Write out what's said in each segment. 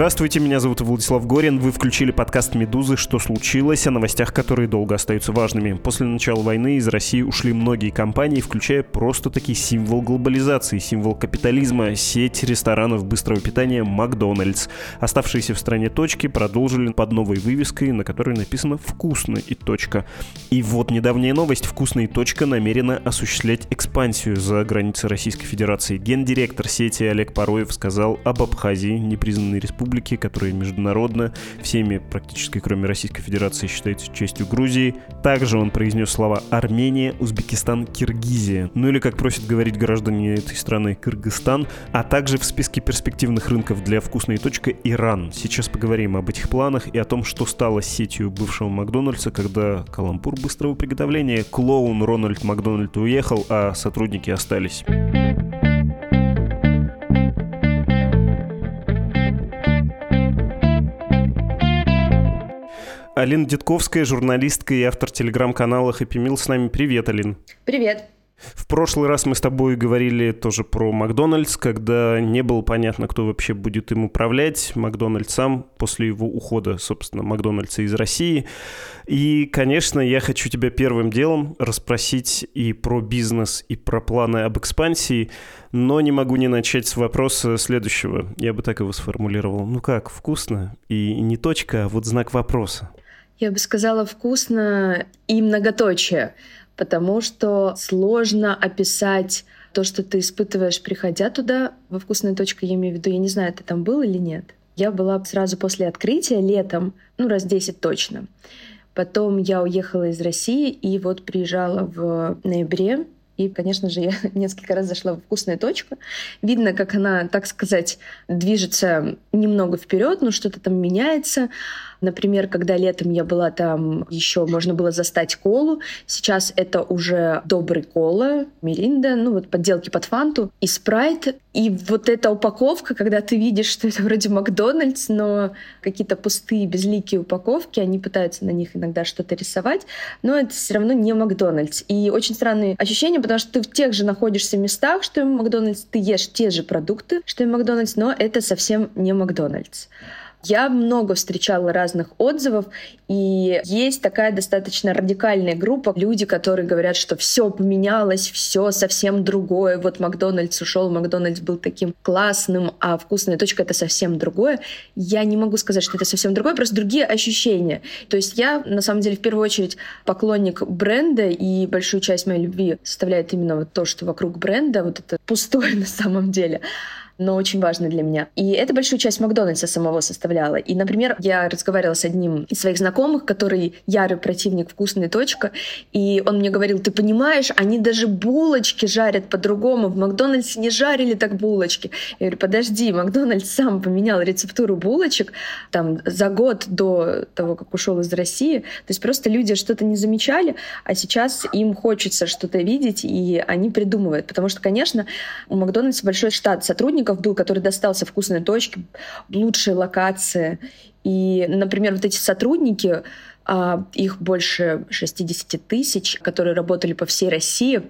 Здравствуйте, меня зовут Владислав Горин. Вы включили подкаст «Медузы. Что случилось?» о новостях, которые долго остаются важными. После начала войны из России ушли многие компании, включая просто-таки символ глобализации, символ капитализма, сеть ресторанов быстрого питания «Макдональдс». Оставшиеся в стране точки продолжили под новой вывеской, на которой написано «Вкусно» и точка. И вот недавняя новость. «Вкусно» и точка намерена осуществлять экспансию за границы Российской Федерации. Гендиректор сети Олег Пароев сказал об Абхазии, непризнанной республике, республики, которая международно всеми, практически кроме Российской Федерации, считается частью Грузии. Также он произнес слова Армения, Узбекистан, Киргизия. Ну или, как просят говорить граждане этой страны, Кыргызстан, а также в списке перспективных рынков для вкусной точка Иран. Сейчас поговорим об этих планах и о том, что стало сетью бывшего Макдональдса, когда Калампур быстрого приготовления, клоун Рональд Макдональд уехал, а сотрудники остались. Алина Дедковская, журналистка и автор телеграм-канала Happy Meal с нами. Привет, Алин. Привет. В прошлый раз мы с тобой говорили тоже про Макдональдс, когда не было понятно, кто вообще будет им управлять. Макдональдс сам после его ухода, собственно, Макдональдса из России. И, конечно, я хочу тебя первым делом расспросить и про бизнес, и про планы об экспансии, но не могу не начать с вопроса следующего. Я бы так его сформулировал. Ну как, вкусно? И не точка, а вот знак вопроса. Я бы сказала вкусно и многоточие, потому что сложно описать то, что ты испытываешь, приходя туда. Во вкусной точке я имею в виду, я не знаю, ты там был или нет. Я была сразу после открытия летом, ну раз 10 точно. Потом я уехала из России и вот приезжала в ноябре и, конечно же, я несколько раз зашла в вкусную точку. Видно, как она, так сказать, движется немного вперед, но что-то там меняется. Например, когда летом я была там, еще можно было застать колу. Сейчас это уже добрый кола, миринда, ну вот подделки под фанту и спрайт. И вот эта упаковка, когда ты видишь, что это вроде Макдональдс, но какие-то пустые, безликие упаковки, они пытаются на них иногда что-то рисовать, но это все равно не Макдональдс. И очень странные ощущения, потому что ты в тех же находишься местах, что и Макдональдс, ты ешь те же продукты, что и Макдональдс, но это совсем не Макдональдс. Я много встречала разных отзывов, и есть такая достаточно радикальная группа, люди, которые говорят, что все поменялось, все совсем другое. Вот Макдональдс ушел, Макдональдс был таким классным, а вкусная точка это совсем другое. Я не могу сказать, что это совсем другое, просто другие ощущения. То есть я, на самом деле, в первую очередь поклонник бренда, и большую часть моей любви составляет именно вот то, что вокруг бренда, вот это пустое на самом деле но очень важно для меня. И это большую часть Макдональдса самого составляла. И, например, я разговаривала с одним из своих знакомых, который ярый противник «Вкусная точка», и он мне говорил, ты понимаешь, они даже булочки жарят по-другому. В Макдональдсе не жарили так булочки. Я говорю, подожди, Макдональдс сам поменял рецептуру булочек там за год до того, как ушел из России. То есть просто люди что-то не замечали, а сейчас им хочется что-то видеть, и они придумывают. Потому что, конечно, у Макдональдса большой штат сотрудников, сотрудников был, который достался вкусной точке, лучшие локации. И, например, вот эти сотрудники, а, их больше 60 тысяч, которые работали по всей России,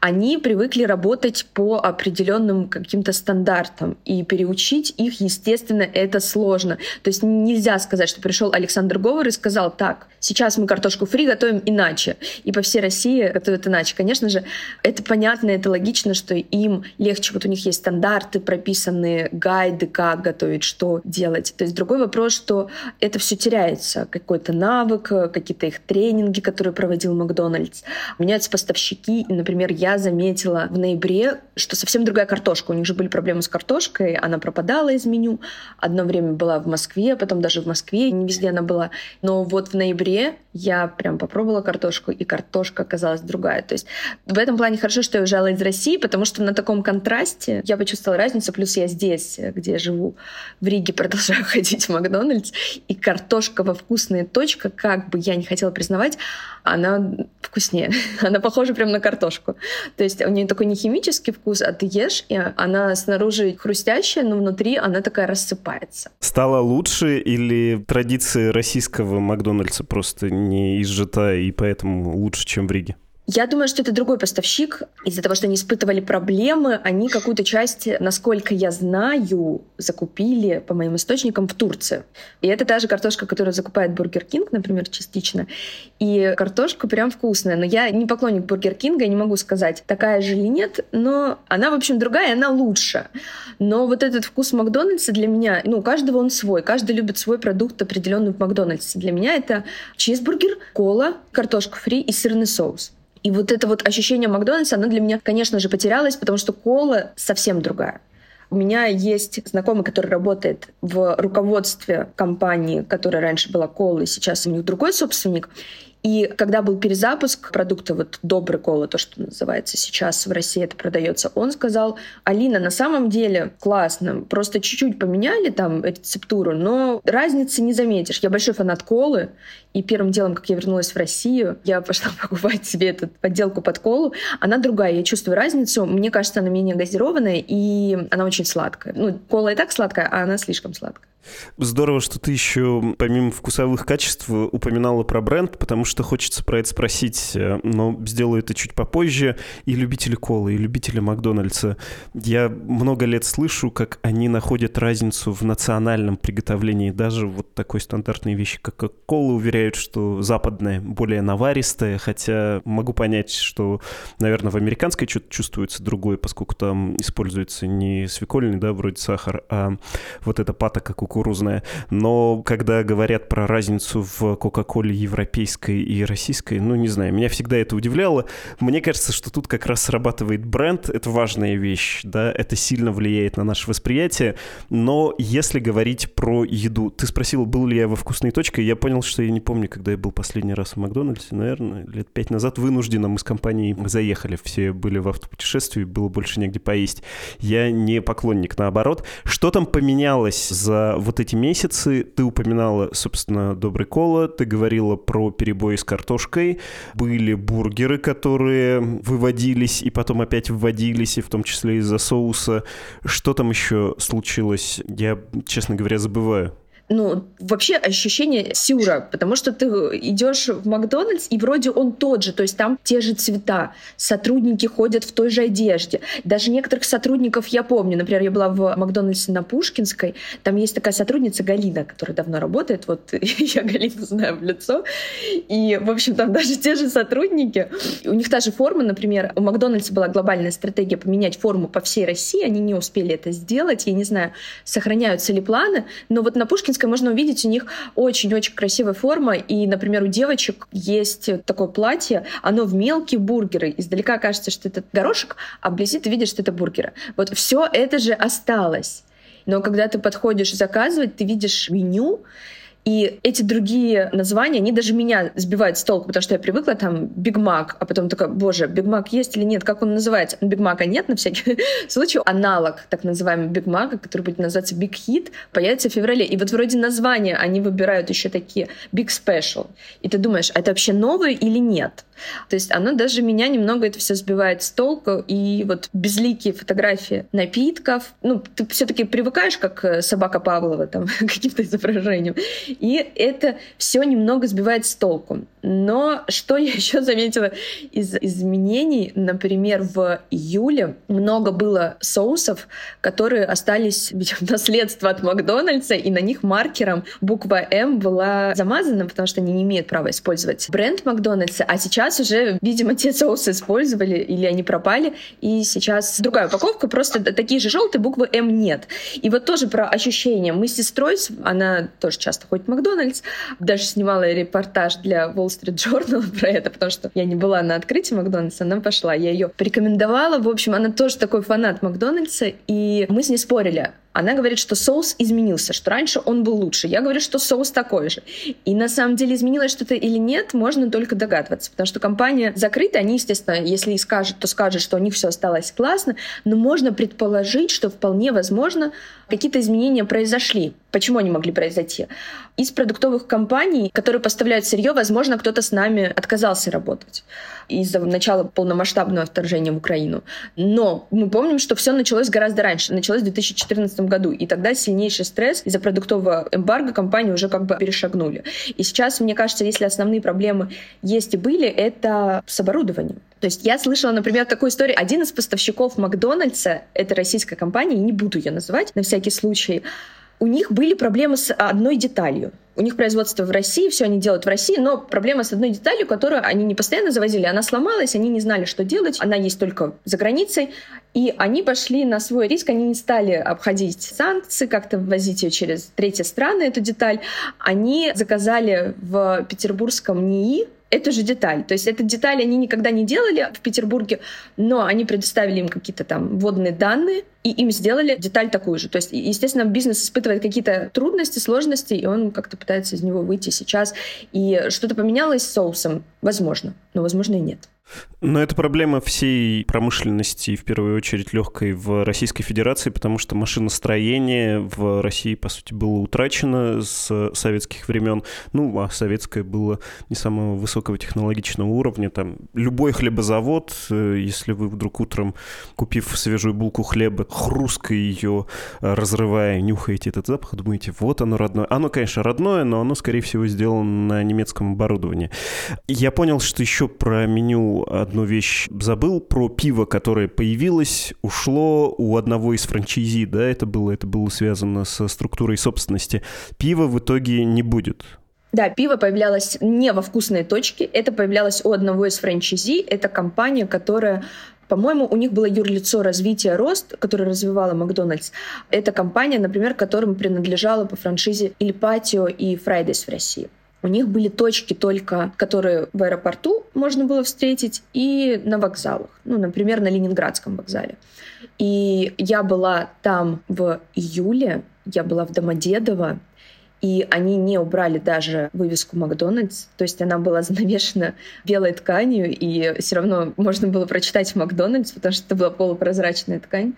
они привыкли работать по определенным каким-то стандартам. И переучить их, естественно, это сложно. То есть нельзя сказать, что пришел Александр Говор и сказал, так, сейчас мы картошку фри готовим иначе. И по всей России готовят иначе. Конечно же, это понятно, это логично, что им легче. Вот у них есть стандарты, прописанные гайды, как готовить, что делать. То есть другой вопрос, что это все теряется. Какой-то навык, навык, какие-то их тренинги, которые проводил Макдональдс. Меняются поставщики. И, например, я заметила в ноябре, что совсем другая картошка. У них же были проблемы с картошкой, она пропадала из меню. Одно время была в Москве, потом даже в Москве, не везде она была. Но вот в ноябре я прям попробовала картошку, и картошка оказалась другая. То есть в этом плане хорошо, что я уезжала из России, потому что на таком контрасте я почувствовала разницу. Плюс я здесь, где я живу, в Риге продолжаю ходить в Макдональдс, и картошка во вкусная точка, как бы я не хотела признавать, она вкуснее. она похожа прям на картошку. То есть у нее такой не химический вкус, а ты ешь, и она снаружи хрустящая, но внутри она такая рассыпается. Стало лучше или традиции российского Макдональдса просто не изжита и поэтому лучше, чем в Риге? Я думаю, что это другой поставщик. Из-за того, что они испытывали проблемы, они какую-то часть, насколько я знаю, закупили, по моим источникам, в Турции. И это та же картошка, которую закупает Бургер Кинг, например, частично. И картошка прям вкусная. Но я не поклонник Бургер Кинга, я не могу сказать, такая же или нет, но она, в общем, другая, она лучше. Но вот этот вкус Макдональдса для меня, ну, у каждого он свой, каждый любит свой продукт определенный в Макдональдсе. Для меня это чизбургер, кола, картошка фри и сырный соус. И вот это вот ощущение Макдональдса, оно для меня, конечно же, потерялось, потому что кола совсем другая. У меня есть знакомый, который работает в руководстве компании, которая раньше была Кола, и сейчас у них другой собственник. И когда был перезапуск продукта вот «Добрый кола», то, что называется сейчас в России это продается, он сказал, Алина, на самом деле классно, просто чуть-чуть поменяли там рецептуру, но разницы не заметишь. Я большой фанат колы, и первым делом, как я вернулась в Россию, я пошла покупать себе эту подделку под колу. Она другая, я чувствую разницу. Мне кажется, она менее газированная, и она очень сладкая. Ну, кола и так сладкая, а она слишком сладкая. Здорово, что ты еще, помимо вкусовых качеств, упоминала про бренд, потому что хочется про это спросить, э, но сделаю это чуть попозже. И любители колы, и любители Макдональдса. Я много лет слышу, как они находят разницу в национальном приготовлении. Даже вот такой стандартной вещи, как кола, уверяют, что западная более наваристая, хотя могу понять, что, наверное, в американской что-то чувствуется другое, поскольку там используется не свекольный, да, вроде сахар, а вот эта у кукурузная. Но когда говорят про разницу в Кока-Коле европейской и российской, ну, не знаю, меня всегда это удивляло. Мне кажется, что тут как раз срабатывает бренд, это важная вещь, да, это сильно влияет на наше восприятие. Но если говорить про еду, ты спросил, был ли я во вкусной точке, я понял, что я не помню, когда я был последний раз в Макдональдсе, наверное, лет пять назад вынужденно мы с компанией заехали, все были в автопутешествии, было больше негде поесть. Я не поклонник, наоборот. Что там поменялось за вот эти месяцы ты упоминала, собственно, Добрый Кола, ты говорила про перебои с картошкой, были бургеры, которые выводились и потом опять вводились, и в том числе из-за соуса. Что там еще случилось? Я, честно говоря, забываю ну, вообще ощущение сюра, потому что ты идешь в Макдональдс, и вроде он тот же, то есть там те же цвета, сотрудники ходят в той же одежде. Даже некоторых сотрудников я помню. Например, я была в Макдональдсе на Пушкинской, там есть такая сотрудница Галина, которая давно работает, вот я Галину знаю в лицо, и, в общем, там даже те же сотрудники, у них та же форма, например, у Макдональдса была глобальная стратегия поменять форму по всей России, они не успели это сделать, я не знаю, сохраняются ли планы, но вот на Пушкинской Минской можно увидеть у них очень-очень красивая форма. И, например, у девочек есть такое платье, оно в мелкие бургеры. Издалека кажется, что это горошек, а вблизи ты видишь, что это бургеры. Вот все это же осталось. Но когда ты подходишь заказывать, ты видишь меню, и эти другие названия, они даже меня сбивают с толку, потому что я привыкла там Биг Мак, а потом такая, боже, Биг Мак есть или нет, как он называется? Биг Мака нет на всякий случай. Аналог так называемый Биг Мака, который будет называться Биг Хит, появится в феврале. И вот вроде названия они выбирают еще такие Big Special. И ты думаешь, а это вообще новое или нет? То есть оно даже меня немного это все сбивает с толку. И вот безликие фотографии напитков, ну, ты все-таки привыкаешь, как э, собака Павлова, там, к каким-то изображениям. И это все немного сбивает с толку. Но что я еще заметила из изменений, например, в июле много было соусов, которые остались в наследство от Макдональдса, и на них маркером буква М была замазана, потому что они не имеют права использовать бренд Макдональдса, а сейчас уже, видимо, те соусы использовали или они пропали, и сейчас другая упаковка, просто такие же желтые, буквы М нет. И вот тоже про ощущения. Мы с сестрой, она тоже часто ходит в Макдональдс, даже снимала репортаж для Wall Street Journal про это, потому что я не была на открытии Макдональдса, она пошла. Я ее порекомендовала. В общем, она тоже такой фанат Макдональдса, и мы с ней спорили Она говорит, что соус изменился, что раньше он был лучше. Я говорю, что соус такой же. И на самом деле изменилось что-то или нет, можно только догадываться, потому что компания закрыта, они, естественно, если и скажут, то скажут, что у них все осталось классно, но можно предположить, что вполне возможно какие-то изменения произошли. Почему они могли произойти? Из продуктовых компаний, которые поставляют сырье, возможно, кто-то с нами отказался работать из-за начала полномасштабного вторжения в Украину. Но мы помним, что все началось гораздо раньше. Началось в 2014 году. И тогда сильнейший стресс из-за продуктового эмбарго компании уже как бы перешагнули. И сейчас, мне кажется, если основные проблемы есть и были, это с оборудованием. То есть я слышала, например, такую историю. Один из поставщиков Макдональдса, это российская компания, не буду ее называть на всякий случай, у них были проблемы с одной деталью. У них производство в России, все они делают в России, но проблема с одной деталью, которую они не постоянно завозили, она сломалась, они не знали, что делать, она есть только за границей, и они пошли на свой риск, они не стали обходить санкции, как-то ввозить ее через третьи страны, эту деталь. Они заказали в петербургском НИИ эту же деталь. То есть эту деталь они никогда не делали в Петербурге, но они предоставили им какие-то там вводные данные, и им сделали деталь такую же. То есть, естественно, бизнес испытывает какие-то трудности, сложности, и он как-то пытается из него выйти сейчас. И что-то поменялось с соусом? Возможно, но, возможно, и нет. Но это проблема всей промышленности, в первую очередь легкой в Российской Федерации, потому что машиностроение в России, по сути, было утрачено с советских времен. Ну, а советское было не самого высокого технологичного уровня. Там любой хлебозавод, э, если вы вдруг утром, купив свежую булку хлеба, хрусткой ее разрывая, нюхаете этот запах, думаете, вот оно родное. Оно, конечно, родное, но оно, скорее всего, сделано на немецком оборудовании. Я понял, что еще про меню одну вещь забыл про пиво, которое появилось, ушло у одного из франчайзи, да, это было, это было связано со структурой собственности. Пива в итоге не будет. Да, пиво появлялось не во вкусной точке, это появлялось у одного из франчайзи. Это компания, которая по-моему, у них было юрлицо развития рост, которое развивала Макдональдс. Это компания, например, которым принадлежала по франшизе Иль Патио и Фрайдес в России. У них были точки только, которые в аэропорту можно было встретить, и на вокзалах. Ну, например, на Ленинградском вокзале. И я была там в июле, я была в Домодедово, и они не убрали даже вывеску Макдональдс, то есть она была занавешена белой тканью, и все равно можно было прочитать Макдональдс, потому что это была полупрозрачная ткань.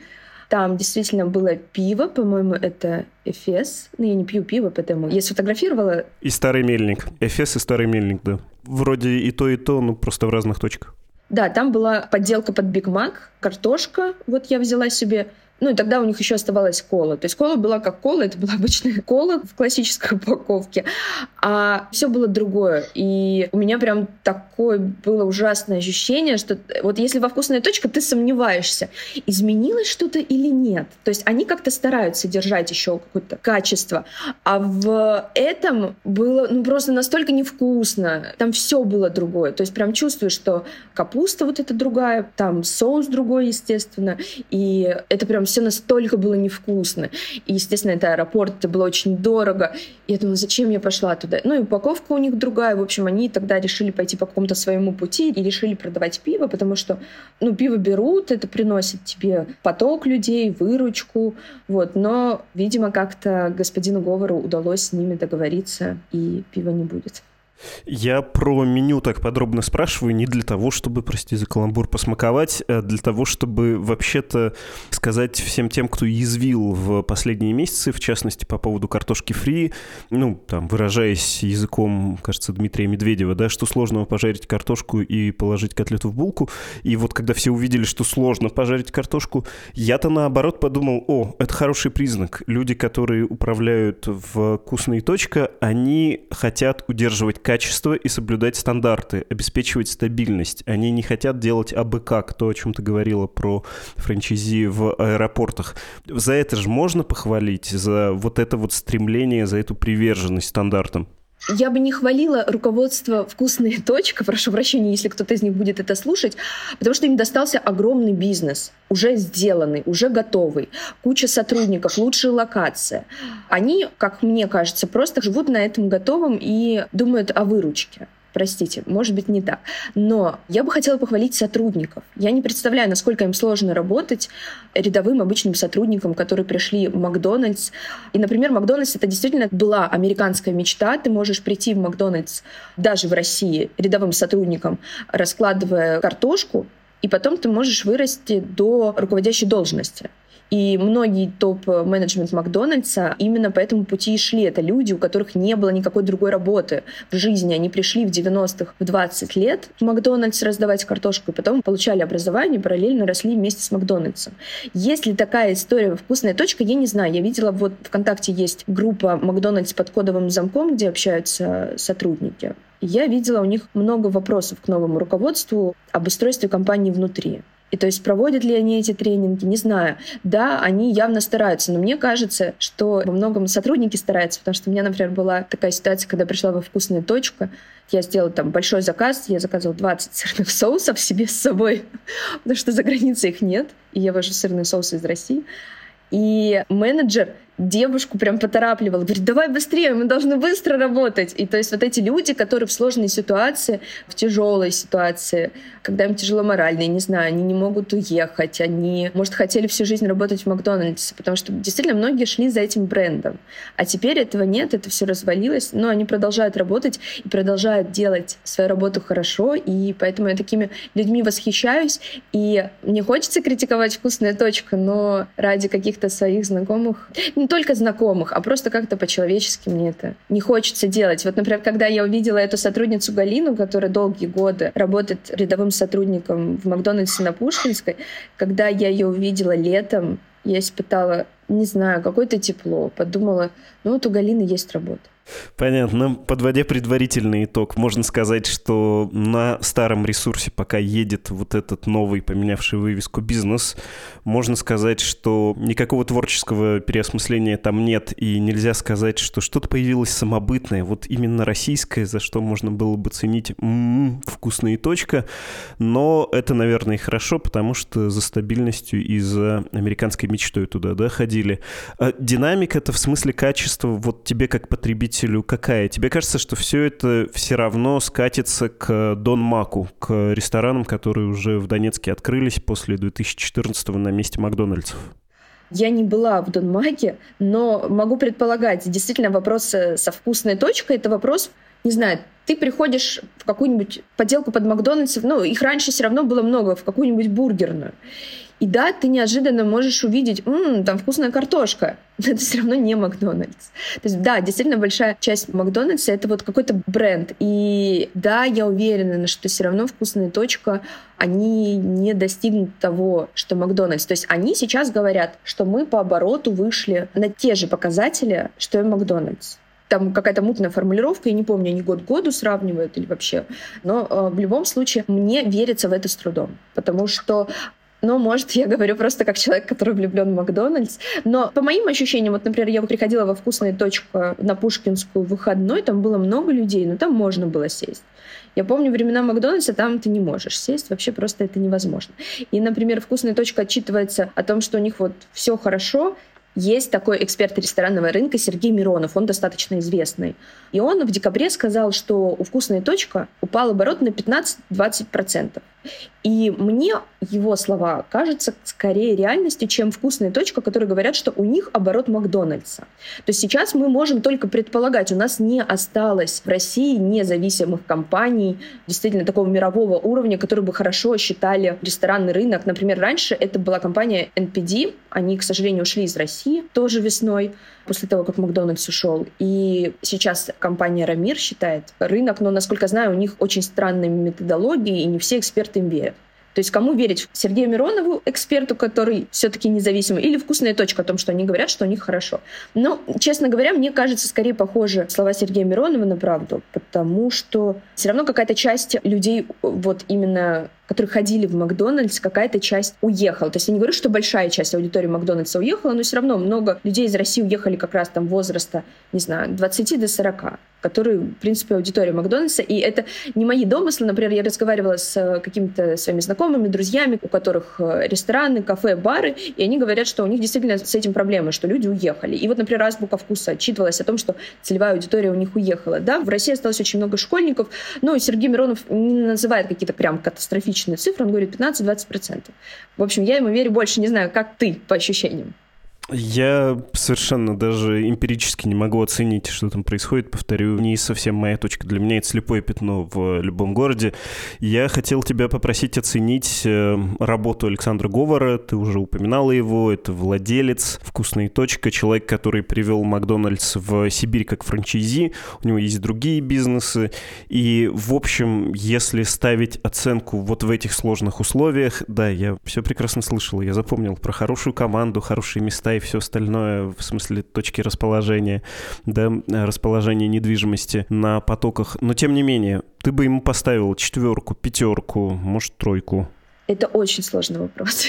Там действительно было пиво, по-моему, это Эфес. Но ну, я не пью пиво, поэтому я сфотографировала. И старый мельник. Эфес и старый мельник, да. Вроде и то, и то, ну просто в разных точках. Да, там была подделка под Биг Мак, картошка. Вот я взяла себе ну и тогда у них еще оставалась кола. То есть кола была как кола, это была обычная кола в классической упаковке, а все было другое. И у меня прям такое было ужасное ощущение, что вот если во вкусная точка, ты сомневаешься, изменилось что-то или нет. То есть они как-то стараются держать еще какое-то качество, а в этом было ну, просто настолько невкусно. Там все было другое. То есть прям чувствуешь, что капуста вот эта другая, там соус другой, естественно, и это прям все настолько было невкусно. И, естественно, это аэропорт, это было очень дорого. И я думала, зачем я пошла туда? Ну и упаковка у них другая. В общем, они тогда решили пойти по какому-то своему пути и решили продавать пиво, потому что, ну, пиво берут, это приносит тебе поток людей, выручку, вот. Но, видимо, как-то господину Говору удалось с ними договориться, и пива не будет. Я про меню так подробно спрашиваю не для того, чтобы, прости за каламбур, посмаковать, а для того, чтобы вообще-то сказать всем тем, кто язвил в последние месяцы, в частности, по поводу картошки фри, ну, там, выражаясь языком, кажется, Дмитрия Медведева, да, что сложного пожарить картошку и положить котлету в булку. И вот когда все увидели, что сложно пожарить картошку, я-то наоборот подумал, о, это хороший признак. Люди, которые управляют в вкусные точка, они хотят удерживать качество и соблюдать стандарты, обеспечивать стабильность. Они не хотят делать абы как, то, о чем ты говорила про франчайзи в аэропортах. За это же можно похвалить, за вот это вот стремление, за эту приверженность стандартам? Я бы не хвалила руководство «Вкусная точка», прошу прощения, если кто-то из них будет это слушать, потому что им достался огромный бизнес, уже сделанный, уже готовый, куча сотрудников, лучшая локация. Они, как мне кажется, просто живут на этом готовом и думают о выручке. Простите, может быть, не так. Но я бы хотела похвалить сотрудников. Я не представляю, насколько им сложно работать рядовым обычным сотрудникам, которые пришли в Макдональдс. И, например, Макдональдс — это действительно была американская мечта. Ты можешь прийти в Макдональдс даже в России рядовым сотрудником, раскладывая картошку, и потом ты можешь вырасти до руководящей должности. И многие топ-менеджмент Макдональдса именно по этому пути и шли. Это люди, у которых не было никакой другой работы в жизни. Они пришли в 90-х в 20 лет в Макдональдс раздавать картошку, и потом получали образование, параллельно росли вместе с Макдональдсом. Есть ли такая история «Вкусная точка», я не знаю. Я видела, вот ВКонтакте есть группа Макдональдс под кодовым замком, где общаются сотрудники. Я видела у них много вопросов к новому руководству об устройстве компании внутри. И то есть проводят ли они эти тренинги, не знаю. Да, они явно стараются, но мне кажется, что во многом сотрудники стараются, потому что у меня, например, была такая ситуация, когда пришла во вкусную точку, я сделала там большой заказ, я заказывала 20 сырных соусов себе с собой, потому что за границей их нет, и я вожу сырные соусы из России. И менеджер девушку прям поторапливал, говорит, давай быстрее, мы должны быстро работать. И то есть вот эти люди, которые в сложной ситуации, в тяжелой ситуации, когда им тяжело морально, я не знаю, они не могут уехать, они, может, хотели всю жизнь работать в Макдональдсе, потому что действительно многие шли за этим брендом. А теперь этого нет, это все развалилось, но они продолжают работать и продолжают делать свою работу хорошо, и поэтому я такими людьми восхищаюсь, и мне хочется критиковать вкусная точка, но ради каких-то своих знакомых, не только знакомых, а просто как-то по-человечески мне это не хочется делать. Вот, например, когда я увидела эту сотрудницу Галину, которая долгие годы работает рядовым сотрудником в Макдональдсе на Пушкинской, когда я ее увидела летом, я испытала, не знаю, какое-то тепло. Подумала, ну вот у Галины есть работа. Понятно. Подводя предварительный итог, можно сказать, что на старом ресурсе пока едет вот этот новый, поменявший вывеску бизнес, можно сказать, что никакого творческого переосмысления там нет, и нельзя сказать, что что-то появилось самобытное, вот именно российское, за что можно было бы ценить м-м, вкусная точка, но это, наверное, и хорошо, потому что за стабильностью и за американской мечтой туда, да, ходили. А динамика это в смысле качества, вот тебе как потребителю какая? Тебе кажется, что все это все равно скатится к Дон Маку, к ресторанам, которые уже в Донецке открылись после 2014 на месте Макдональдсов? Я не была в Донмаке, но могу предполагать, действительно вопрос со вкусной точкой — это вопрос, не знаю, ты приходишь в какую-нибудь поделку под Макдональдсов, ну, их раньше все равно было много, в какую-нибудь бургерную. И да, ты неожиданно можешь увидеть, м-м, там вкусная картошка, но это все равно не Макдональдс. То есть, да, действительно большая часть Макдональдса — это вот какой-то бренд. И да, я уверена, что все равно вкусная точка, они не достигнут того, что Макдональдс. То есть они сейчас говорят, что мы по обороту вышли на те же показатели, что и Макдональдс там какая-то мутная формулировка, я не помню, они год к году сравнивают или вообще. Но э, в любом случае мне верится в это с трудом, потому что но, может, я говорю просто как человек, который влюблен в Макдональдс. Но по моим ощущениям, вот, например, я приходила во вкусную точку на Пушкинскую выходной, там было много людей, но там можно было сесть. Я помню времена Макдональдса, там ты не можешь сесть, вообще просто это невозможно. И, например, вкусная точка отчитывается о том, что у них вот все хорошо, есть такой эксперт ресторанного рынка Сергей Миронов, он достаточно известный. И он в декабре сказал, что у «Вкусная точка» упал оборот на 15-20%. И мне его слова кажутся скорее реальностью, чем вкусная точка, которые говорят, что у них оборот Макдональдса. То есть сейчас мы можем только предполагать, у нас не осталось в России независимых компаний, действительно такого мирового уровня, которые бы хорошо считали ресторанный рынок. Например, раньше это была компания NPD, они, к сожалению, ушли из России тоже весной после того, как Макдональдс ушел. И сейчас компания Рамир считает рынок, но, насколько знаю, у них очень странные методологии, и не все эксперты им верят. То есть кому верить? Сергею Миронову, эксперту, который все-таки независимый, или вкусная точка о том, что они говорят, что у них хорошо. Но, честно говоря, мне кажется, скорее похожи слова Сергея Миронова на правду, потому что все равно какая-то часть людей, вот именно которые ходили в Макдональдс, какая-то часть уехала. То есть я не говорю, что большая часть аудитории Макдональдса уехала, но все равно много людей из России уехали как раз там возраста, не знаю, 20 до 40. которые, в принципе, аудитория Макдональдса. И это не мои домыслы. Например, я разговаривала с э, какими-то своими знакомыми, друзьями, у которых э, рестораны, кафе, бары, и они говорят, что у них действительно с этим проблемы, что люди уехали. И вот, например, Азбука вкуса отчитывалась о том, что целевая аудитория у них уехала. Да, в России осталось очень много школьников, но Сергей Миронов не называет какие-то прям катастрофичные цифры, он говорит 15-20%. В общем, я ему верю больше, не знаю, как ты по ощущениям. Я совершенно даже эмпирически не могу оценить, что там происходит. Повторю, не совсем моя точка. Для меня это слепое пятно в любом городе. Я хотел тебя попросить оценить э, работу Александра Говора. Ты уже упоминала его. Это владелец «Вкусная точка», человек, который привел Макдональдс в Сибирь как франчайзи. У него есть другие бизнесы. И, в общем, если ставить оценку вот в этих сложных условиях, да, я все прекрасно слышал. Я запомнил про хорошую команду, хорошие места и все остальное, в смысле точки расположения, да, расположения недвижимости на потоках. Но тем не менее, ты бы ему поставил четверку, пятерку, может, тройку. Это очень сложный вопрос.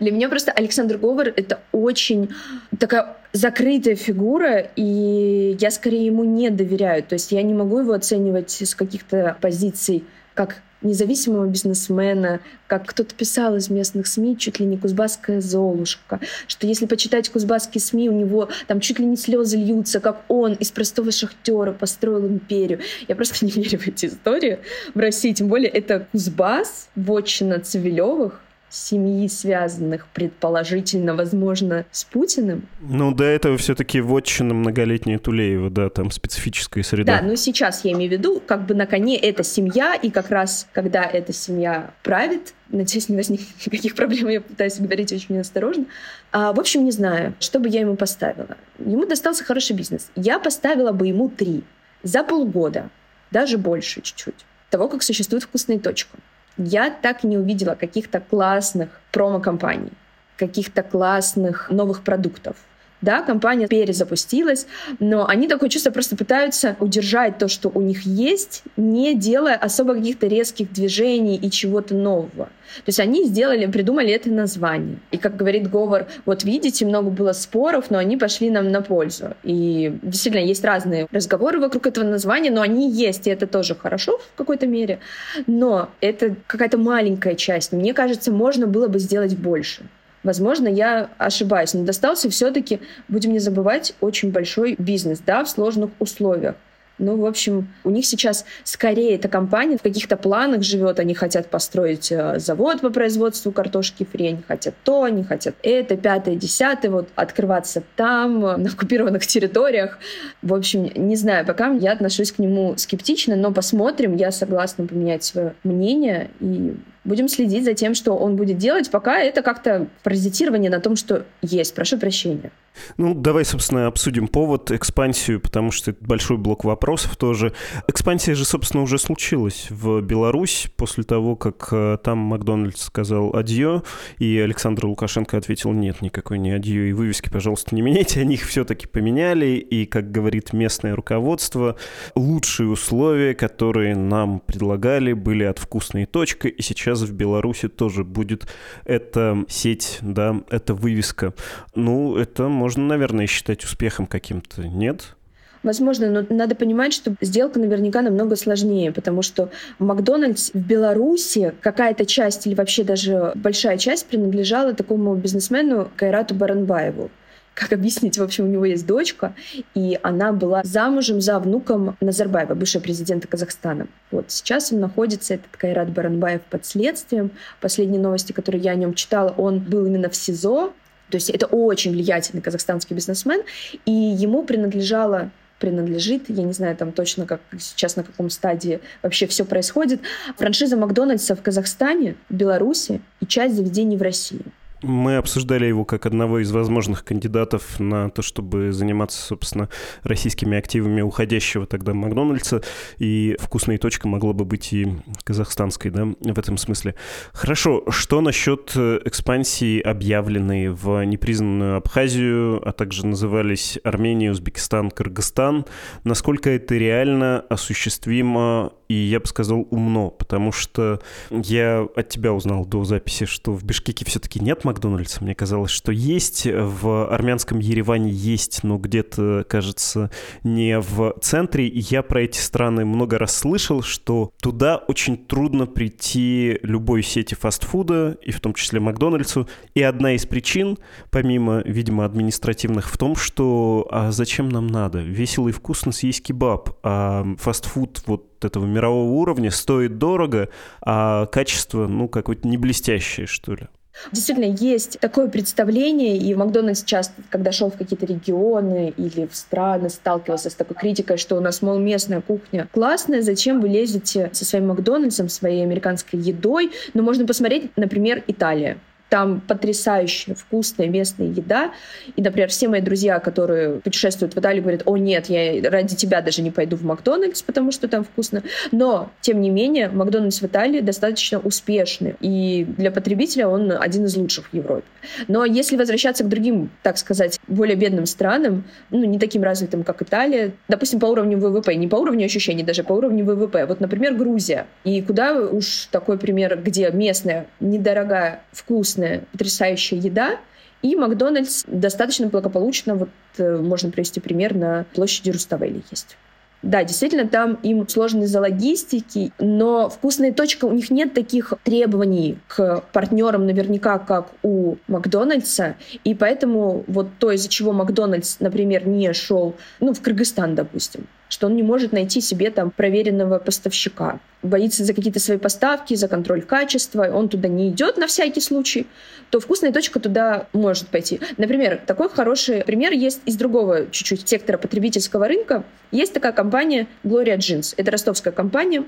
Для меня просто Александр Говор — это очень такая закрытая фигура, и я скорее ему не доверяю. То есть я не могу его оценивать с каких-то позиций как независимого бизнесмена, как кто-то писал из местных СМИ, чуть ли не кузбасская золушка, что если почитать кузбасские СМИ, у него там чуть ли не слезы льются, как он из простого шахтера построил империю. Я просто не верю в эти истории в России, тем более это Кузбасс, вотчина Цивилевых, семьи, связанных предположительно, возможно, с Путиным. Ну, до этого все-таки вотчина многолетняя Тулеева, да, там специфическая среда. Да, но сейчас я имею в виду, как бы на коне эта семья, и как раз, когда эта семья правит, надеюсь, не возникнет никаких проблем, я пытаюсь говорить очень осторожно. А, в общем, не знаю, что бы я ему поставила. Ему достался хороший бизнес. Я поставила бы ему три за полгода, даже больше чуть-чуть, того, как существует вкусная точка я так не увидела каких-то классных промо-компаний, каких-то классных новых продуктов. Да, компания перезапустилась, но они такое чувство просто пытаются удержать то, что у них есть, не делая особо каких-то резких движений и чего-то нового. То есть они сделали, придумали это название. И, как говорит Говор, вот видите, много было споров, но они пошли нам на пользу. И действительно, есть разные разговоры вокруг этого названия, но они есть, и это тоже хорошо в какой-то мере. Но это какая-то маленькая часть. Мне кажется, можно было бы сделать больше. Возможно, я ошибаюсь, но достался все-таки, будем не забывать, очень большой бизнес, да, в сложных условиях. Ну, в общем, у них сейчас скорее эта компания в каких-то планах живет. Они хотят построить э, завод по производству картошки фри, они хотят то, они хотят это, пятое, десятое, вот открываться там, э, на оккупированных территориях. В общем, не знаю, пока я отношусь к нему скептично, но посмотрим. Я согласна поменять свое мнение и будем следить за тем, что он будет делать, пока это как-то паразитирование на том, что есть. Прошу прощения. Ну, давай, собственно, обсудим повод, экспансию, потому что это большой блок вопросов тоже. Экспансия же, собственно, уже случилась в Беларусь после того, как э, там Макдональдс сказал адье, и Александр Лукашенко ответил, нет, никакой не адье, и вывески, пожалуйста, не меняйте. Они их все-таки поменяли, и, как говорит местное руководство, лучшие условия, которые нам предлагали, были от вкусной точки, и сейчас в Беларуси тоже будет эта сеть, да, эта вывеска. Ну, это можно, наверное, считать успехом каким-то, нет? Возможно, но надо понимать, что сделка наверняка намного сложнее, потому что Макдональдс в Беларуси какая-то часть или вообще даже большая часть принадлежала такому бизнесмену Кайрату Баранбаеву как объяснить, в общем, у него есть дочка, и она была замужем за внуком Назарбаева, бывшего президента Казахстана. Вот сейчас он находится, этот Кайрат Баранбаев, под следствием. Последние новости, которые я о нем читала, он был именно в СИЗО, то есть это очень влиятельный казахстанский бизнесмен, и ему принадлежало принадлежит, я не знаю там точно, как сейчас на каком стадии вообще все происходит, франшиза Макдональдса в Казахстане, Беларуси и часть заведений в России. Мы обсуждали его как одного из возможных кандидатов на то, чтобы заниматься, собственно, российскими активами уходящего тогда Макдональдса, и вкусная точка могла бы быть и казахстанской, да, в этом смысле. Хорошо, что насчет э, экспансии, объявленной в непризнанную Абхазию, а также назывались Армения, Узбекистан, Кыргызстан? Насколько это реально осуществимо и, я бы сказал, умно, потому что я от тебя узнал до записи, что в Бишкеке все-таки нет Макдональдса, Макдональдса. Мне казалось, что есть. В армянском Ереване есть, но где-то, кажется, не в центре. И я про эти страны много раз слышал, что туда очень трудно прийти любой сети фастфуда, и в том числе Макдональдсу. И одна из причин, помимо, видимо, административных, в том, что а зачем нам надо? Весело и вкусно съесть кебаб, а фастфуд вот этого мирового уровня стоит дорого, а качество, ну, какое-то не блестящее, что ли. Действительно, есть такое представление, и Макдональдс часто, когда шел в какие-то регионы или в страны, сталкивался с такой критикой, что у нас, мол, местная кухня классная, зачем вы лезете со своим Макдональдсом, своей американской едой? Но можно посмотреть, например, Италия. Там потрясающая вкусная местная еда. И, например, все мои друзья, которые путешествуют в Италию, говорят, о нет, я ради тебя даже не пойду в Макдональдс, потому что там вкусно. Но, тем не менее, Макдональдс в Италии достаточно успешный. И для потребителя он один из лучших в Европе. Но если возвращаться к другим, так сказать, более бедным странам, ну, не таким развитым, как Италия, допустим, по уровню ВВП, не по уровню ощущений, даже по уровню ВВП. Вот, например, Грузия. И куда уж такой пример, где местная, недорогая, вкусная вкусная, потрясающая еда, и Макдональдс достаточно благополучно, вот э, можно привести пример, на площади Руставели есть. Да, действительно, там им сложно из-за логистики, но вкусная точка, у них нет таких требований к партнерам наверняка, как у Макдональдса, и поэтому вот то, из-за чего Макдональдс, например, не шел, ну, в Кыргызстан, допустим, что он не может найти себе там проверенного поставщика. Боится за какие-то свои поставки, за контроль качества, он туда не идет на всякий случай, то вкусная точка туда может пойти. Например, такой хороший пример есть из другого чуть-чуть сектора потребительского рынка. Есть такая компания Gloria Jeans. Это ростовская компания.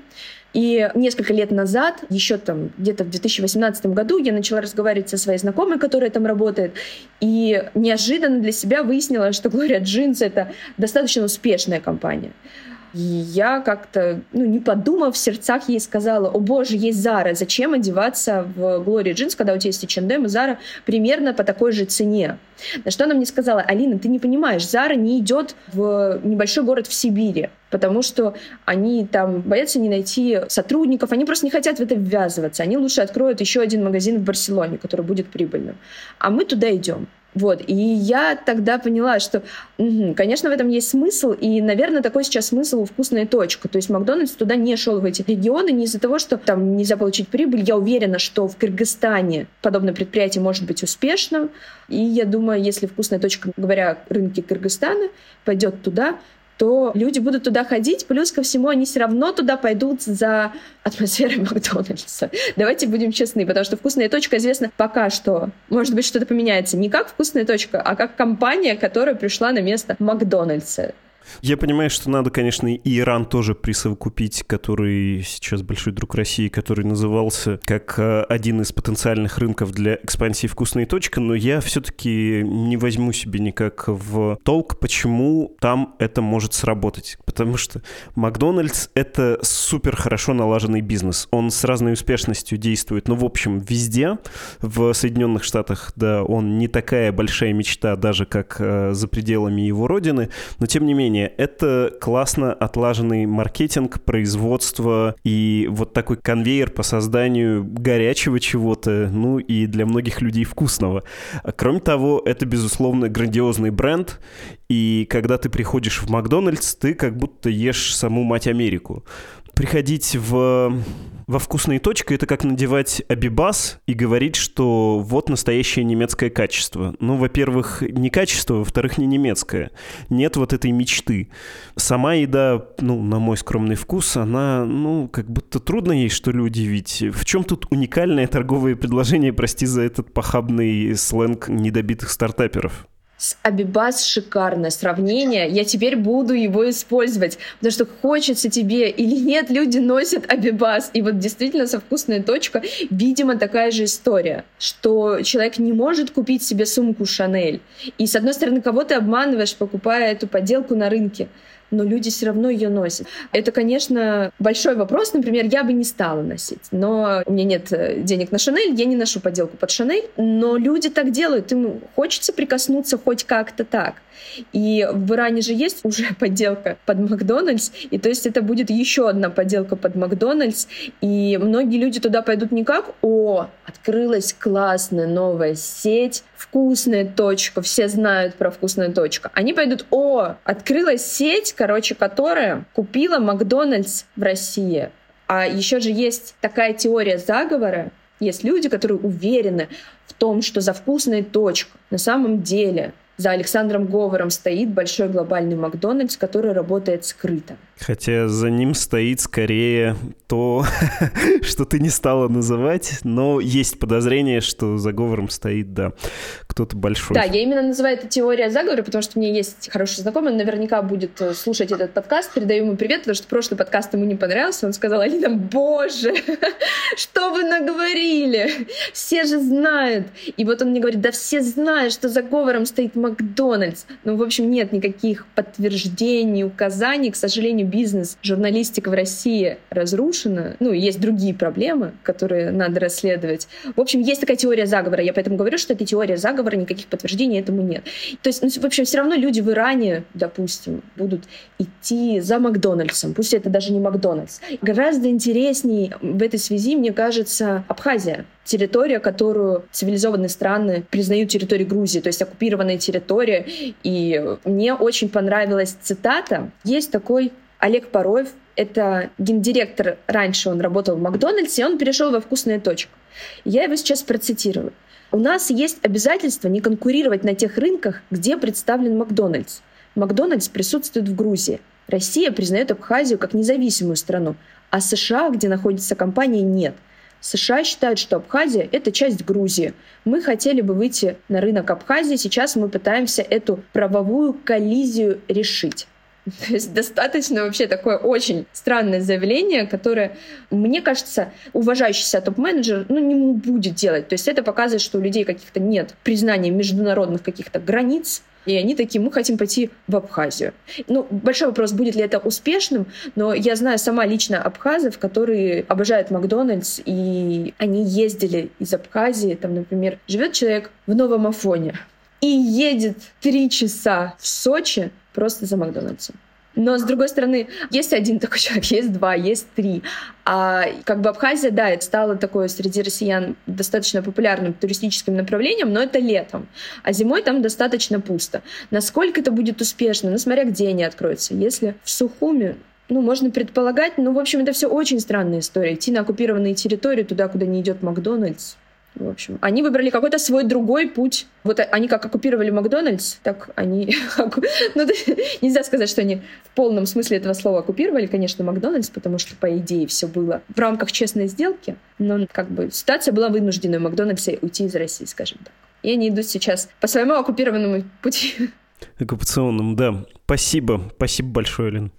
И несколько лет назад, еще там где-то в 2018 году, я начала разговаривать со своей знакомой, которая там работает, и неожиданно для себя выяснила, что Gloria Jeans — это достаточно успешная компания. И я как-то, ну, не подумав, в сердцах ей сказала, о боже, есть Зара, зачем одеваться в Glory Jeans, когда у тебя есть H&M и Зара примерно по такой же цене. На что она мне сказала, Алина, ты не понимаешь, Зара не идет в небольшой город в Сибири, потому что они там боятся не найти сотрудников, они просто не хотят в это ввязываться. Они лучше откроют еще один магазин в Барселоне, который будет прибыльным. А мы туда идем. Вот, и я тогда поняла, что, угу, конечно, в этом есть смысл, и, наверное, такой сейчас смысл у «Вкусная точка». То есть Макдональдс туда не шел в эти регионы не из-за того, что там нельзя получить прибыль. Я уверена, что в Кыргызстане подобное предприятие может быть успешным, и я думаю, если «Вкусная точка», говоря рынки Кыргызстана, пойдет туда, то люди будут туда ходить, плюс ко всему они все равно туда пойдут за атмосферой Макдональдса. Давайте будем честны, потому что «Вкусная точка» известна пока что. Может быть, что-то поменяется. Не как «Вкусная точка», а как компания, которая пришла на место Макдональдса. Я понимаю, что надо, конечно, и Иран тоже присовокупить, который сейчас большой друг России, который назывался как э, один из потенциальных рынков для экспансии «Вкусная точка», но я все-таки не возьму себе никак в толк, почему там это может сработать. Потому что Макдональдс — это супер хорошо налаженный бизнес. Он с разной успешностью действует. Ну, в общем, везде. В Соединенных Штатах, да, он не такая большая мечта, даже как э, за пределами его родины, но тем не менее менее, это классно отлаженный маркетинг, производство и вот такой конвейер по созданию горячего чего-то, ну и для многих людей вкусного. Кроме того, это, безусловно, грандиозный бренд, и когда ты приходишь в Макдональдс, ты как будто ешь саму мать Америку приходить в, во вкусные точки, это как надевать абибас и говорить, что вот настоящее немецкое качество. Ну, во-первых, не качество, во-вторых, не немецкое. Нет вот этой мечты. Сама еда, ну, на мой скромный вкус, она, ну, как будто трудно ей что ли удивить. В чем тут уникальное торговое предложение, прости за этот похабный сленг недобитых стартаперов? С Абибас шикарное сравнение. Я теперь буду его использовать, потому что хочется тебе или нет, люди носят Абибас. И вот действительно со вкусной точка, видимо, такая же история, что человек не может купить себе сумку Шанель. И с одной стороны, кого ты обманываешь, покупая эту подделку на рынке? Но люди все равно ее носят. Это, конечно, большой вопрос. Например, я бы не стала носить, но у меня нет э, денег на Шанель, я не ношу подделку под Шанель, но люди так делают, им хочется прикоснуться хоть как-то так. И в Иране же есть уже подделка под Макдональдс, и то есть это будет еще одна подделка под Макдональдс, и многие люди туда пойдут не как «О, открылась классная новая сеть, вкусная точка, все знают про вкусную точку». Они пойдут «О, открылась сеть, короче, которая купила Макдональдс в России». А еще же есть такая теория заговора, есть люди, которые уверены в том, что за вкусной точкой на самом деле за Александром Говором стоит большой глобальный Макдональдс, который работает скрыто. Хотя за ним стоит скорее то, что ты не стала называть, но есть подозрение, что за говором стоит, да, кто-то большой. Да, я именно называю это теория заговора, потому что меня есть хороший знакомый, он наверняка будет э, слушать этот подкаст, передаю ему привет, потому что прошлый подкаст ему не понравился, он сказал, Алина, боже, что вы наговорили? Все же знают. И вот он мне говорит, да все знают, что за говором стоит Макдональдс. Ну, в общем, нет никаких подтверждений, указаний, к сожалению, бизнес, журналистика в России разрушена, ну, есть другие проблемы, которые надо расследовать. В общем, есть такая теория заговора. Я поэтому говорю, что это теория заговора, никаких подтверждений этому нет. То есть, ну, в общем, все равно люди в Иране, допустим, будут идти за Макдональдсом, пусть это даже не Макдональдс. Гораздо интереснее в этой связи, мне кажется, Абхазия территория, которую цивилизованные страны признают территорией Грузии, то есть оккупированная территория. И мне очень понравилась цитата. Есть такой Олег Пороев, это гендиректор, раньше он работал в Макдональдсе, и он перешел во вкусную точку. Я его сейчас процитирую. У нас есть обязательство не конкурировать на тех рынках, где представлен Макдональдс. Макдональдс присутствует в Грузии. Россия признает Абхазию как независимую страну, а США, где находится компания, нет. США считают, что Абхазия — это часть Грузии. Мы хотели бы выйти на рынок Абхазии, сейчас мы пытаемся эту правовую коллизию решить. То есть достаточно вообще такое очень странное заявление, которое, мне кажется, уважающий себя топ-менеджер ну, не будет делать. То есть это показывает, что у людей каких-то нет признания международных каких-то границ, и они такие, мы хотим пойти в Абхазию. Ну, большой вопрос, будет ли это успешным, но я знаю сама лично абхазов, которые обожают Макдональдс, и они ездили из Абхазии, там, например, живет человек в Новом Афоне и едет три часа в Сочи, просто за Макдональдсом. Но, с другой стороны, есть один такой человек, есть два, есть три. А как бы Абхазия, да, это стало такое среди россиян достаточно популярным туристическим направлением, но это летом. А зимой там достаточно пусто. Насколько это будет успешно? Ну, смотря где они откроются. Если в Сухуме, ну, можно предполагать, ну, в общем, это все очень странная история. Идти на оккупированные территории, туда, куда не идет Макдональдс, в общем, они выбрали какой-то свой другой путь. Вот они как оккупировали Макдональдс, так они... ну, нельзя сказать, что они в полном смысле этого слова оккупировали, конечно, Макдональдс, потому что, по идее, все было в рамках честной сделки, но как бы ситуация была вынуждена у Макдональдса уйти из России, скажем так. И они идут сейчас по своему оккупированному пути. Оккупационному, да. Спасибо. Спасибо большое, Лен.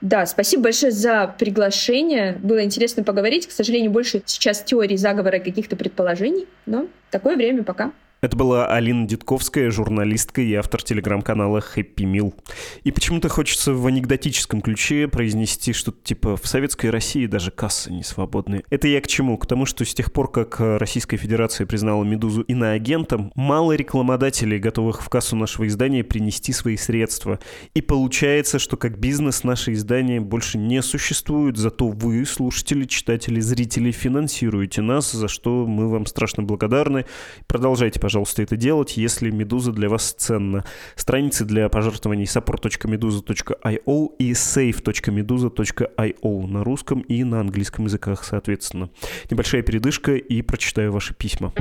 Да, спасибо большое за приглашение. Было интересно поговорить. К сожалению, больше сейчас теории заговора каких-то предположений, но такое время пока. Это была Алина Дедковская, журналистка и автор телеграм-канала Happy Meal. И почему-то хочется в анекдотическом ключе произнести что-то типа «в Советской России даже кассы не свободные». Это я к чему? К тому, что с тех пор, как Российская Федерация признала «Медузу» иноагентом, мало рекламодателей, готовых в кассу нашего издания принести свои средства. И получается, что как бизнес наши издания больше не существуют, зато вы, слушатели, читатели, зрители, финансируете нас, за что мы вам страшно благодарны. Продолжайте, пожалуйста, это делать, если «Медуза» для вас ценна. Страницы для пожертвований support.meduza.io и save.meduza.io на русском и на английском языках, соответственно. Небольшая передышка и прочитаю ваши письма.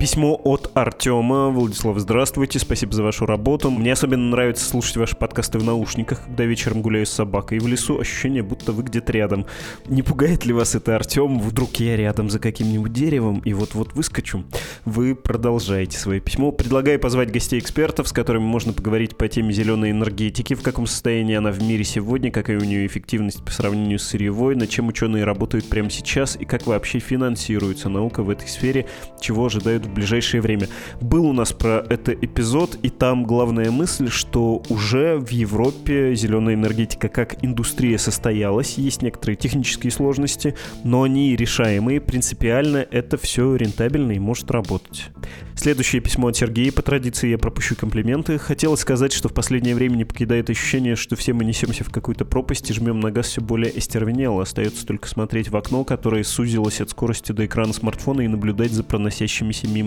Письмо от Артема. Владислав, здравствуйте, спасибо за вашу работу. Мне особенно нравится слушать ваши подкасты в наушниках, когда вечером гуляю с собакой и в лесу. Ощущение, будто вы где-то рядом. Не пугает ли вас это, Артем? Вдруг я рядом за каким-нибудь деревом и вот-вот выскочу? Вы продолжаете свое письмо. Предлагаю позвать гостей-экспертов, с которыми можно поговорить по теме зеленой энергетики, в каком состоянии она в мире сегодня, какая у нее эффективность по сравнению с сырьевой, над чем ученые работают прямо сейчас и как вообще финансируется наука в этой сфере, чего ожидают в ближайшее время. Был у нас про это эпизод, и там главная мысль, что уже в Европе зеленая энергетика как индустрия состоялась, есть некоторые технические сложности, но они решаемые, принципиально это все рентабельно и может работать. Следующее письмо от Сергея. По традиции я пропущу комплименты. Хотелось сказать, что в последнее время не покидает ощущение, что все мы несемся в какую-то пропасть и жмем на газ все более остервенело. Остается только смотреть в окно, которое сузилось от скорости до экрана смартфона и наблюдать за проносящимися мимо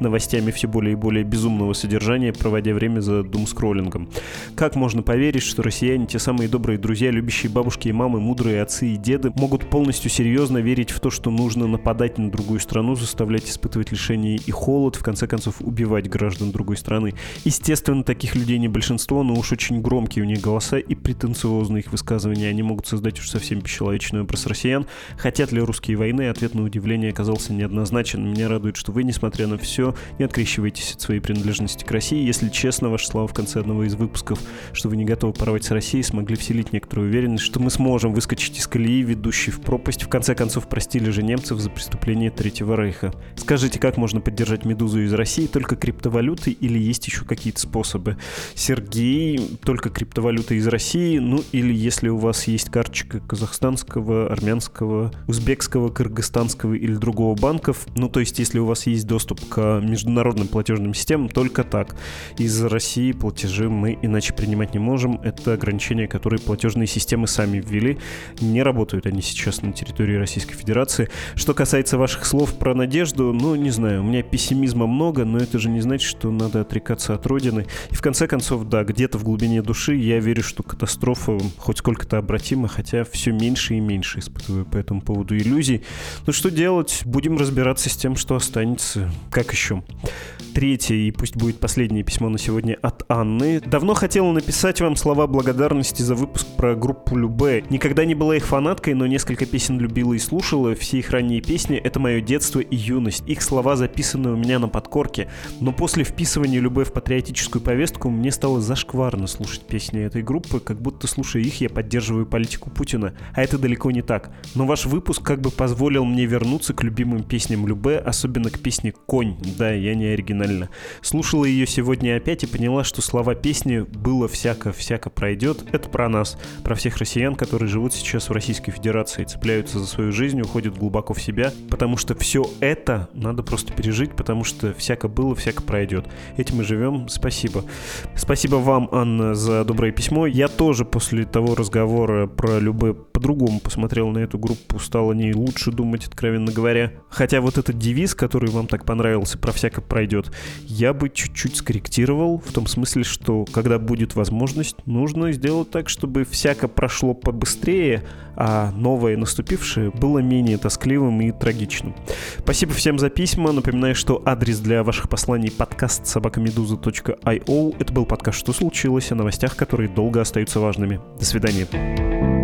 новостями все более и более безумного содержания, проводя время за думскроллингом. Как можно поверить, что россияне, те самые добрые друзья, любящие бабушки и мамы, мудрые отцы и деды, могут полностью серьезно верить в то, что нужно нападать на другую страну, заставлять испытывать лишение и холод, в конце концов, убивать граждан другой страны. Естественно, таких людей не большинство, но уж очень громкие у них голоса и претенциозные их высказывания. Они могут создать уж совсем бесчеловечный образ россиян. Хотят ли русские войны? Ответ на удивление оказался неоднозначен. Меня радует, что вы, несмотря на все, не открещиваетесь от своей принадлежности к России. Если честно, ваши слова в конце одного из выпусков, что вы не готовы порвать с Россией, смогли вселить некоторую уверенность, что мы сможем выскочить из колеи, ведущей в пропасть. В конце концов, простили же немцев за преступление Третьего Рейха. Скажите, как можно поддержать «Медузу» из России только криптовалюты или есть еще какие-то способы? Сергей, только криптовалюты из России, ну или если у вас есть карточка казахстанского, армянского, узбекского, кыргызстанского или другого банков, ну то есть если у вас есть доступ к международным платежным системам, только так. Из России платежи мы иначе принимать не можем. Это ограничения, которые платежные системы сами ввели. Не работают они сейчас на территории Российской Федерации. Что касается ваших слов про надежду, ну не знаю, у меня пессимизма много, но это же не значит, что надо отрекаться от Родины. И в конце концов, да, где-то в глубине души я верю, что катастрофа хоть сколько-то обратима, хотя все меньше и меньше испытываю по этому поводу иллюзий. Ну что делать? Будем разбираться с тем, что останется. Как еще? Третье, и пусть будет последнее письмо на сегодня от Анны. Давно хотела написать вам слова благодарности за выпуск про группу Любе. Никогда не была их фанаткой, но несколько песен любила и слушала. Все их ранние песни — это мое детство и юность. Их слова записаны у меня на подкорке. Но после вписывания Любе в патриотическую повестку мне стало зашкварно слушать песни этой группы, как будто слушая их, я поддерживаю политику Путина. А это далеко не так. Но ваш выпуск как бы позволил мне вернуться к любимым песням Любе, особенно к песне «Конь». Да, я не оригинал феноменально. Слушала ее сегодня опять и поняла, что слова песни «было всяко-всяко пройдет» — это про нас, про всех россиян, которые живут сейчас в Российской Федерации, цепляются за свою жизнь, уходят глубоко в себя, потому что все это надо просто пережить, потому что всяко было, всяко пройдет. Этим мы живем. Спасибо. Спасибо вам, Анна, за доброе письмо. Я тоже после того разговора про Любе по-другому посмотрел на эту группу, стал о ней лучше думать, откровенно говоря. Хотя вот этот девиз, который вам так понравился, про всяко пройдет, я бы чуть-чуть скорректировал, в том смысле, что когда будет возможность, нужно сделать так, чтобы всяко прошло побыстрее, а новое наступившее было менее тоскливым и трагичным. Спасибо всем за письма. Напоминаю, что адрес для ваших посланий подкаст собакамедуза.io. Это был подкаст «Что случилось?» о новостях, которые долго остаются важными. До свидания.